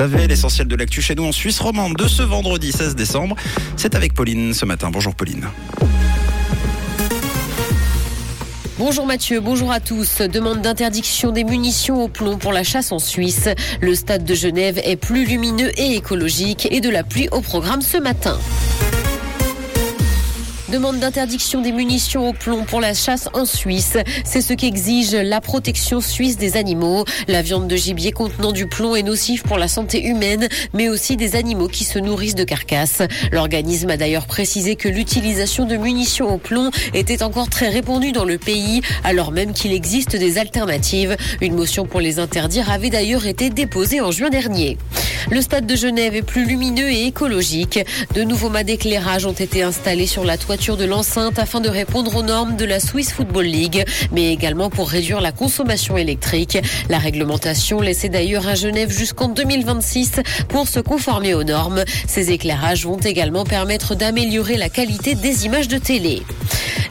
savez, l'essentiel de l'actu chez nous en Suisse romande de ce vendredi 16 décembre. C'est avec Pauline ce matin. Bonjour Pauline. Bonjour Mathieu, bonjour à tous. Demande d'interdiction des munitions au plomb pour la chasse en Suisse. Le stade de Genève est plus lumineux et écologique et de la pluie au programme ce matin. Demande d'interdiction des munitions au plomb pour la chasse en Suisse. C'est ce qu'exige la protection suisse des animaux. La viande de gibier contenant du plomb est nocive pour la santé humaine, mais aussi des animaux qui se nourrissent de carcasses. L'organisme a d'ailleurs précisé que l'utilisation de munitions au plomb était encore très répandue dans le pays, alors même qu'il existe des alternatives. Une motion pour les interdire avait d'ailleurs été déposée en juin dernier. Le stade de Genève est plus lumineux et écologique. De nouveaux mâts d'éclairage ont été installés sur la toiture de l'enceinte afin de répondre aux normes de la Swiss Football League, mais également pour réduire la consommation électrique. La réglementation laissait d'ailleurs à Genève jusqu'en 2026 pour se conformer aux normes. Ces éclairages vont également permettre d'améliorer la qualité des images de télé.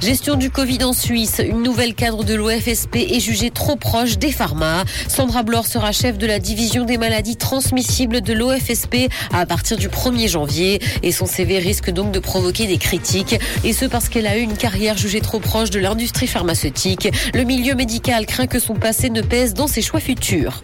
Gestion du Covid en Suisse. Une nouvelle cadre de l'OFSP est jugée trop proche des pharma. Sandra Blore sera chef de la division des maladies transmissibles de l'OFSP à partir du 1er janvier. Et son CV risque donc de provoquer des critiques. Et ce parce qu'elle a eu une carrière jugée trop proche de l'industrie pharmaceutique. Le milieu médical craint que son passé ne pèse dans ses choix futurs.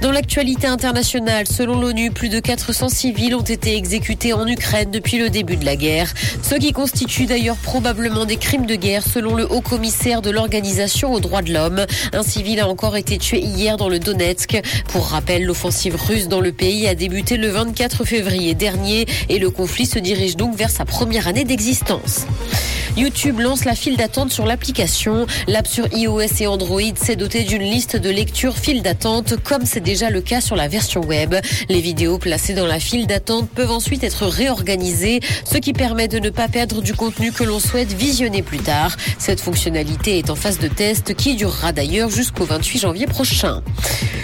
Dans l'actualité internationale, selon l'ONU, plus de 400 civils ont été exécutés en Ukraine depuis le début de la guerre. Ce qui constitue d'ailleurs probablement des crimes de guerre selon le haut commissaire de l'Organisation aux droits de l'homme. Un civil a encore été tué hier dans le Donetsk. Pour rappel, l'offensive russe dans le pays a débuté le 24 février dernier et le conflit se dirige donc vers sa première année d'existence. YouTube lance la file d'attente sur l'application. L'app sur iOS et Android s'est dotée d'une liste de lecture file d'attente, comme c'est déjà le cas sur la version web. Les vidéos placées dans la file d'attente peuvent ensuite être réorganisées, ce qui permet de ne pas perdre du contenu que l'on souhaite visionner plus tard. Cette fonctionnalité est en phase de test qui durera d'ailleurs jusqu'au 28 janvier prochain.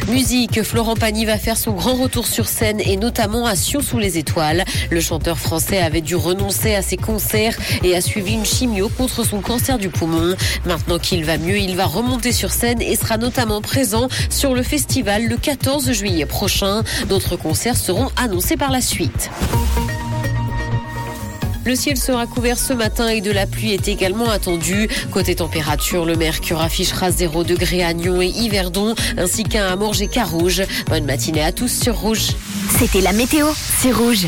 Musique, Florent Pagny va faire son grand retour sur scène et notamment à Sion sous les étoiles. Le chanteur français avait dû renoncer à ses concerts et a suivi une chimio contre son cancer du poumon. Maintenant qu'il va mieux, il va remonter sur scène et sera notamment présent sur le festival le 14 juillet prochain. D'autres concerts seront annoncés par la suite. Le ciel sera couvert ce matin et de la pluie est également attendue. Côté température, le mercure affichera 0 degré à Nyon et Yverdon, ainsi qu'un à Morges et Carouge. Bonne matinée à tous sur Rouge. C'était la météo, c'est Rouge.